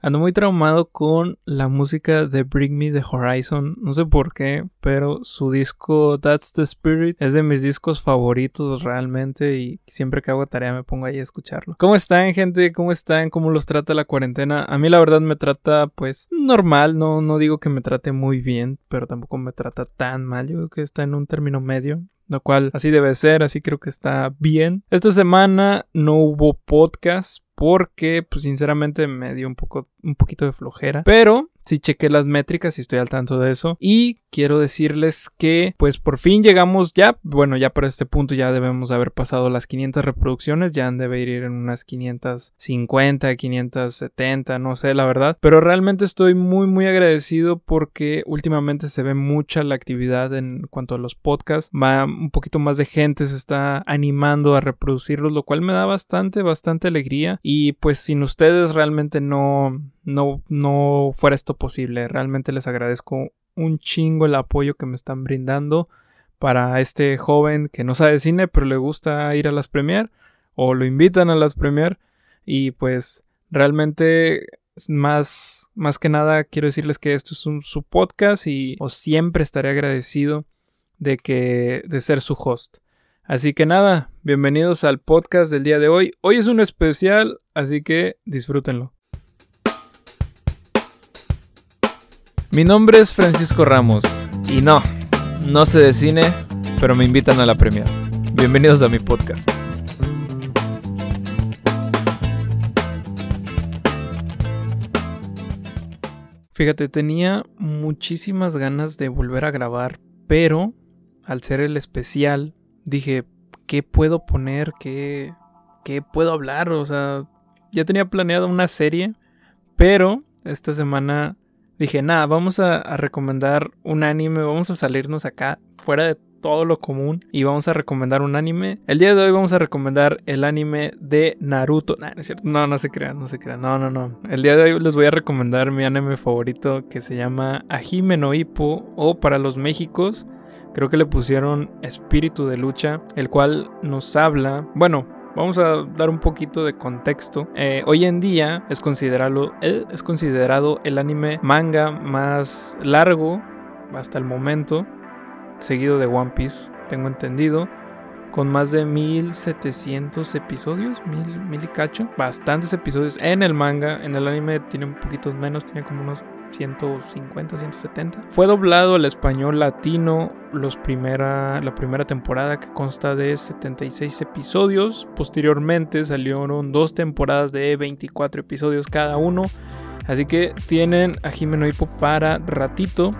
Ando muy traumado con la música de Bring Me the Horizon. No sé por qué, pero su disco That's the Spirit es de mis discos favoritos realmente y siempre que hago tarea me pongo ahí a escucharlo. ¿Cómo están, gente? ¿Cómo están? ¿Cómo los trata la cuarentena? A mí la verdad me trata pues normal, no, no digo que me trate muy bien, pero tampoco me trata tan mal. Yo creo que está en un término medio lo cual así debe ser, así creo que está bien. Esta semana no hubo podcast porque pues sinceramente me dio un poco un poquito de flojera, pero sí chequé las métricas y estoy al tanto de eso. Y quiero decirles que pues por fin llegamos ya, bueno, ya para este punto ya debemos haber pasado las 500 reproducciones, ya han de ir en unas 550, 570, no sé la verdad, pero realmente estoy muy muy agradecido porque últimamente se ve mucha la actividad en cuanto a los podcasts, va un poquito más de gente se está animando a reproducirlos, lo cual me da bastante bastante alegría. Y pues sin ustedes realmente no no, no fuera esto posible. Realmente les agradezco un chingo el apoyo que me están brindando para este joven que no sabe cine pero le gusta ir a las premier o lo invitan a las premier y pues realmente más, más que nada quiero decirles que esto es un, su podcast y siempre estaré agradecido de que de ser su host. Así que nada, bienvenidos al podcast del día de hoy. Hoy es un especial, así que disfrútenlo. Mi nombre es Francisco Ramos y no, no sé de cine, pero me invitan a la premia. Bienvenidos a mi podcast. Fíjate, tenía muchísimas ganas de volver a grabar, pero al ser el especial, dije, ¿qué puedo poner? ¿Qué, qué puedo hablar? O sea, ya tenía planeado una serie, pero esta semana dije, nada, vamos a, recomendar un anime, vamos a salirnos acá fuera de todo lo común y vamos a recomendar un anime. El día de hoy vamos a recomendar el anime de Naruto. no es cierto. No, no se crean, no se crean. No, no, no. El día de hoy les voy a recomendar mi anime favorito que se llama Ajime no Ippo o para los Méxicos. Creo que le pusieron Espíritu de Lucha, el cual nos habla, bueno, Vamos a dar un poquito de contexto. Eh, hoy en día es considerado, eh, es considerado el anime manga más largo hasta el momento, seguido de One Piece, tengo entendido, con más de 1700 episodios, mil, mil y cacho, bastantes episodios en el manga, en el anime tiene un poquito menos, tiene como unos 150, 170. Fue doblado al español latino la primera temporada que consta de 76 episodios. Posteriormente salieron dos temporadas de 24 episodios cada uno. Así que tienen a Jimeno Hippo para ratito.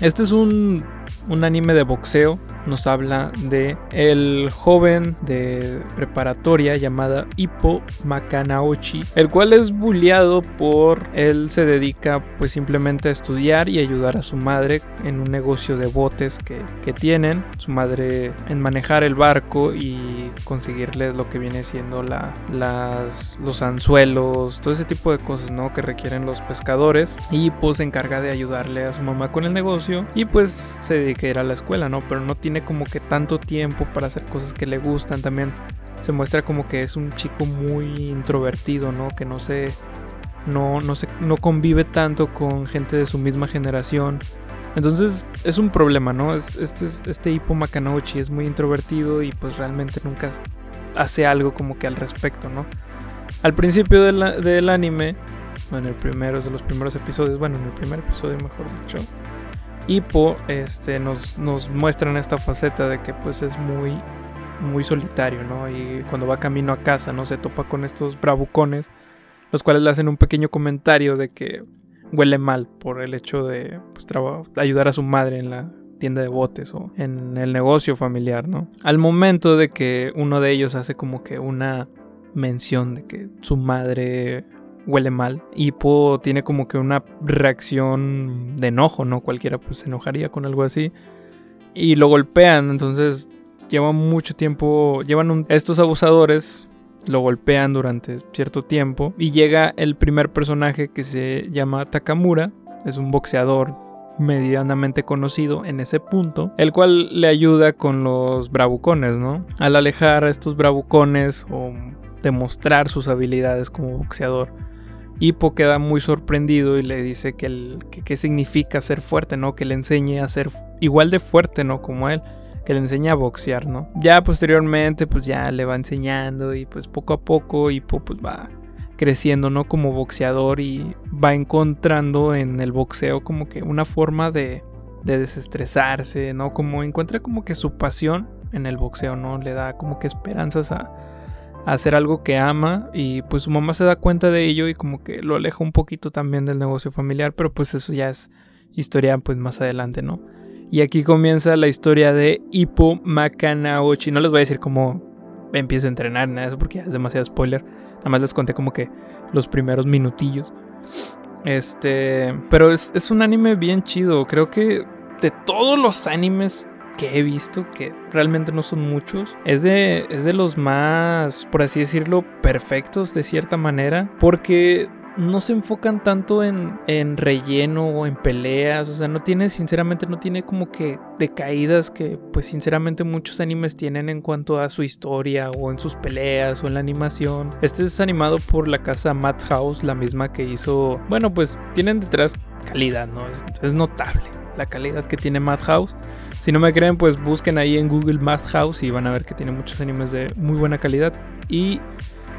Este es un anime de boxeo nos habla de el joven de preparatoria llamada Hippo Makanaochi, el cual es bulliado por él se dedica pues simplemente a estudiar y ayudar a su madre en un negocio de botes que, tienen, su madre en manejar el barco y conseguirles lo que viene siendo la, las, los anzuelos, todo ese tipo de cosas ¿no? que requieren los pescadores y pues se encarga de ayudarle a su mamá con el negocio y pues se dedica a ir a la escuela, ¿no? Pero no tiene tiene como que tanto tiempo para hacer cosas que le gustan. También se muestra como que es un chico muy introvertido, ¿no? Que no se. No, no, se, no convive tanto con gente de su misma generación. Entonces es un problema, ¿no? Este, este Hippo Makanouchi es muy introvertido y pues realmente nunca hace algo como que al respecto, ¿no? Al principio del anime, bueno, el primero de los primeros episodios, bueno, en el primer episodio mejor dicho, Hippo este, nos, nos muestran esta faceta de que pues es muy, muy solitario, ¿no? Y cuando va camino a casa, ¿no? Se topa con estos bravucones, los cuales le hacen un pequeño comentario de que huele mal por el hecho de pues, ayudar a su madre en la tienda de botes o en el negocio familiar, ¿no? Al momento de que uno de ellos hace como que una mención de que su madre huele mal. Y Po tiene como que una reacción de enojo, ¿no? Cualquiera pues se enojaría con algo así. Y lo golpean, entonces llevan mucho tiempo, llevan estos abusadores, lo golpean durante cierto tiempo. Y llega el primer personaje que se llama Takamura, es un boxeador medianamente conocido en ese punto, el cual le ayuda con los bravucones, ¿no? Al alejar a estos bravucones o demostrar sus habilidades como boxeador. Hippo queda muy sorprendido y le dice que, qué significa ser fuerte, ¿no? Que le enseñe a ser igual de fuerte, ¿no? Como él, que le enseñe a boxear, ¿no? Ya posteriormente, pues ya le va enseñando y pues poco a poco Hippo pues va creciendo, ¿no? Como boxeador y va encontrando en el boxeo como que una forma de, de desestresarse, ¿no? Como encuentra como que su pasión en el boxeo, ¿no? Le da como que esperanzas a, hacer algo que ama y pues su mamá se da cuenta de ello y como que lo aleja un poquito también del negocio familiar, pero pues eso ya es historia pues más adelante, ¿no? Y aquí comienza la historia de Hippo Makanaochi. No les voy a decir cómo empieza a entrenar, nada de eso porque ya es demasiado spoiler. Nada más les conté como que los primeros minutillos. Este, pero es, es un anime bien chido. Creo que de todos los animes que he visto, que realmente no son muchos, es de, es de los más, por así decirlo, perfectos de cierta manera. Porque no se enfocan tanto en, en, relleno o en peleas, o sea, no tiene, sinceramente, no tiene como que decaídas que, pues, sinceramente, muchos animes tienen en cuanto a su historia o en sus peleas o en la animación. Este es animado por la casa Madhouse, la misma que hizo, bueno, pues, tienen detrás calidad, ¿no? Es, es notable la calidad que tiene Madhouse. Si no me creen, pues busquen ahí en Google Madhouse y van a ver que tiene muchos animes de muy buena calidad. Y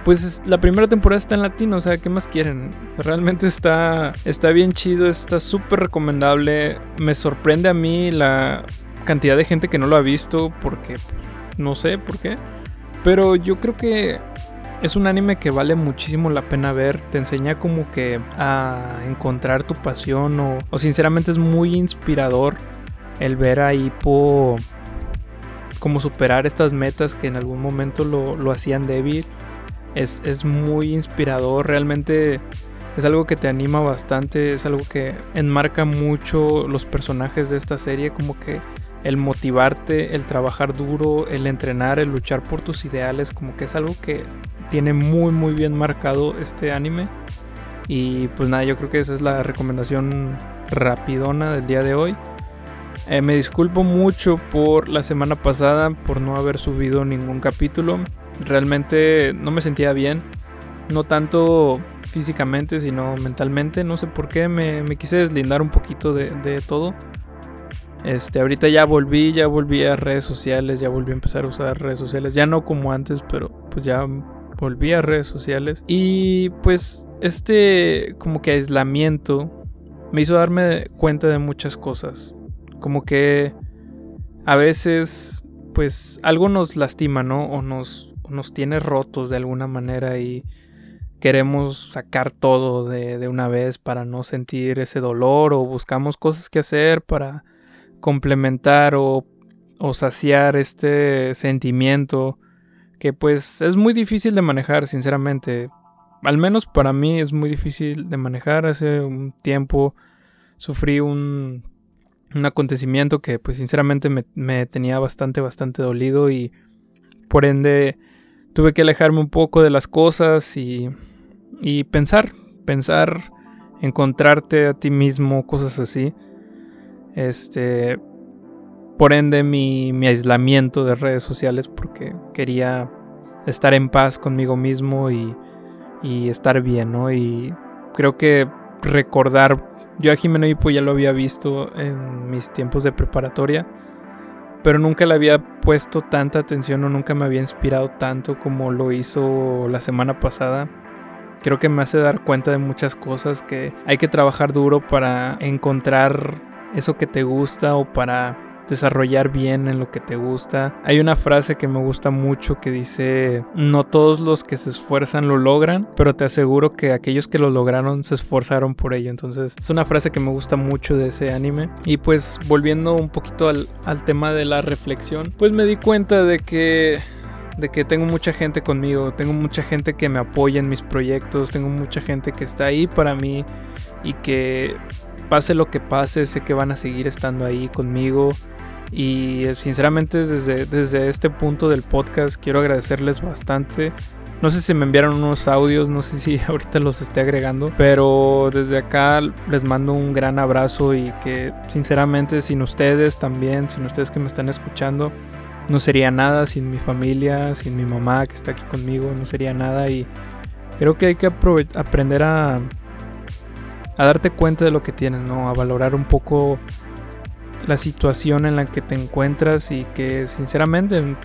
pues la primera temporada está en latino, o sea, ¿qué más quieren? Realmente está, está bien chido, está súper recomendable. Me sorprende a mí la cantidad de gente que no lo ha visto porque no sé por qué. Pero yo creo que es un anime que vale muchísimo la pena ver. Te enseña como que a encontrar tu pasión o, o sinceramente es muy inspirador el ver a Hippo como superar estas metas que en algún momento lo, lo hacían débil es, muy inspirador, realmente es algo que te anima bastante, es algo que enmarca mucho los personajes de esta serie, como que el motivarte, el trabajar duro, el entrenar, el luchar por tus ideales, como que es algo que tiene muy muy bien marcado este anime. Y pues nada, yo creo que esa es la recomendación rapidona del día de hoy. Eh, me disculpo mucho por la semana pasada por no haber subido ningún capítulo. Realmente no me sentía bien. No tanto físicamente, sino mentalmente. No sé por qué. Me, quise deslindar un poquito de, todo. Este, ahorita ya volví, ya volví a redes sociales, ya volví a empezar a usar redes sociales. Ya no como antes, pero pues ya volví a redes sociales. Y pues este como que aislamiento me hizo darme cuenta de muchas cosas. Como que a veces pues algo nos lastima, ¿no? O nos nos tiene rotos de alguna manera y queremos sacar todo de, una vez para no sentir ese dolor o buscamos cosas que hacer para complementar o, o saciar este sentimiento que pues es muy difícil de manejar sinceramente al menos para mí es muy difícil de manejar hace un tiempo sufrí un, un acontecimiento que pues sinceramente me, me tenía bastante bastante dolido y por ende tuve que alejarme un poco de las cosas y, y pensar, pensar, encontrarte a ti mismo, cosas así. Este, por ende mi, mi aislamiento de redes sociales porque quería estar en paz conmigo mismo y, estar bien, ¿no? Y creo que recordar, yo a Jimeno Hipo ya lo había visto en mis tiempos de preparatoria pero nunca le había puesto tanta atención o nunca me había inspirado tanto como lo hizo la semana pasada. Creo que me hace dar cuenta de muchas cosas que hay que trabajar duro para encontrar eso que te gusta o para desarrollar bien en lo que te gusta. Hay una frase que me gusta mucho que dice, no todos los que se esfuerzan lo logran, pero te aseguro que aquellos que lo lograron se esforzaron por ello. Entonces es una frase que me gusta mucho de ese anime. Y pues volviendo un poquito al, al tema de la reflexión, pues me di cuenta de que de que tengo mucha gente conmigo, tengo mucha gente que me apoya en mis proyectos, tengo mucha gente que está ahí para mí y que pase lo que pase, sé que van a seguir estando ahí conmigo y sinceramente desde, desde este punto del podcast quiero agradecerles bastante. No sé si me enviaron unos audios, no sé si ahorita los esté agregando, pero desde acá les mando un gran abrazo y que sinceramente sin ustedes también, sin ustedes que me están escuchando, no sería nada. Sin mi familia, sin mi mamá que está aquí conmigo, no sería nada. Y creo que hay que aprender a, a darte cuenta de lo que tienes, ¿no? A valorar un poco la situación en la que te encuentras y que sinceramente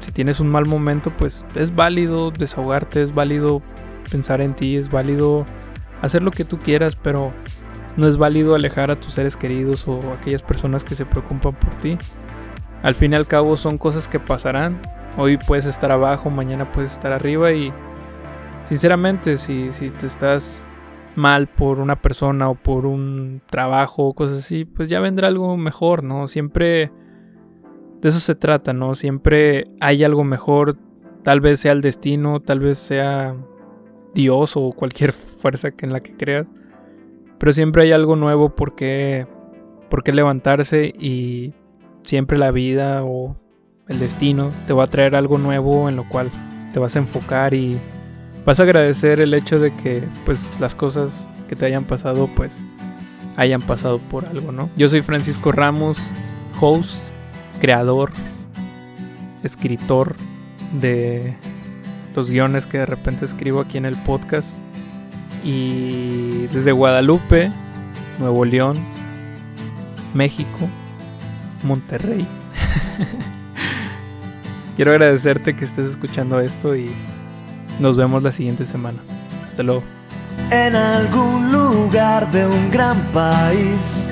si tienes un mal momento, pues es válido desahogarte, es válido pensar en ti, es válido hacer lo que tú quieras, pero no es válido alejar a tus seres queridos o aquellas personas que se preocupan por ti. Al fin y al cabo son cosas que pasarán. Hoy puedes estar abajo, mañana puedes estar arriba y sinceramente si, si te estás mal por una persona o por un trabajo o cosas así, pues ya vendrá algo mejor, ¿no? Siempre de eso se trata, ¿no? Siempre hay algo mejor, tal vez sea el destino, tal vez sea Dios o cualquier fuerza en la que creas, pero siempre hay algo nuevo por por qué levantarse y siempre la vida o el destino te va a traer algo nuevo en lo cual te vas a enfocar y vas a agradecer el hecho de que pues las cosas que te hayan pasado pues hayan pasado por algo, ¿no? Yo soy Francisco Ramos, host creador, escritor de los guiones que de repente escribo aquí en el podcast. Y desde Guadalupe, Nuevo León, México, Monterrey. Quiero agradecerte que estés escuchando esto y nos vemos la siguiente semana. Hasta luego. En algún lugar de un gran país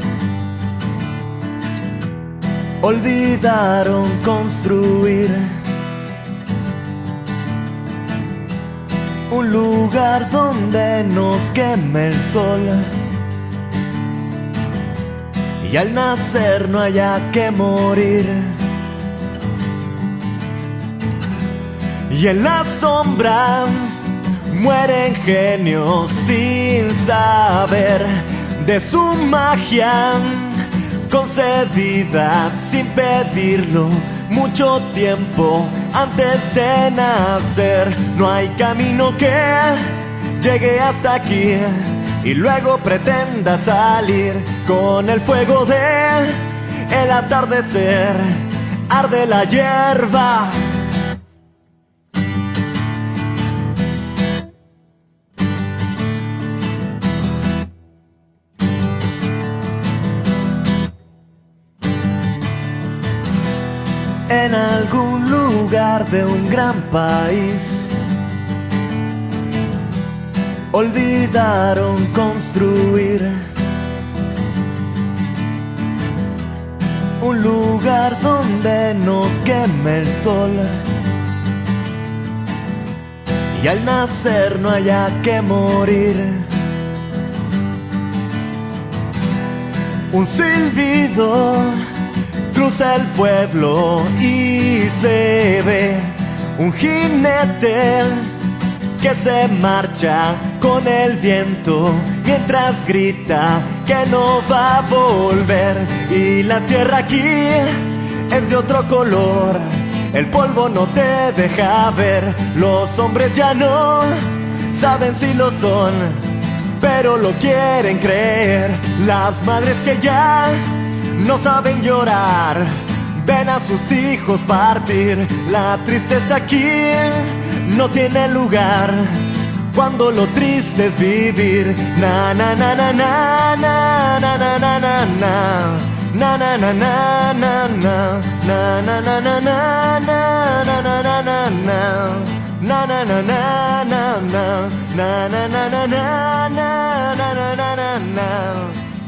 olvidaron construir un lugar donde no queme el sol y al nacer no haya que morir. Y en la sombra mueren genios sin saber de su magia concedida sin pedirlo mucho tiempo antes de nacer. No hay camino que llegue hasta aquí y luego pretenda salir con el fuego de el atardecer. Arde la hierba algún lugar de un gran país. Olvidaron construir un lugar donde no queme el sol y al nacer no haya que morir. Un silbido cruza el pueblo y se ve un jinete que se marcha con el viento mientras grita que no va a volver y la tierra aquí es de otro color. El polvo no te deja ver, los hombres ya no saben si lo son, pero lo quieren creer. Las madres que ya no saben llorar. Ven a sus hijos partir, la tristeza aquí no tiene lugar. Cuando lo triste es vivir, na na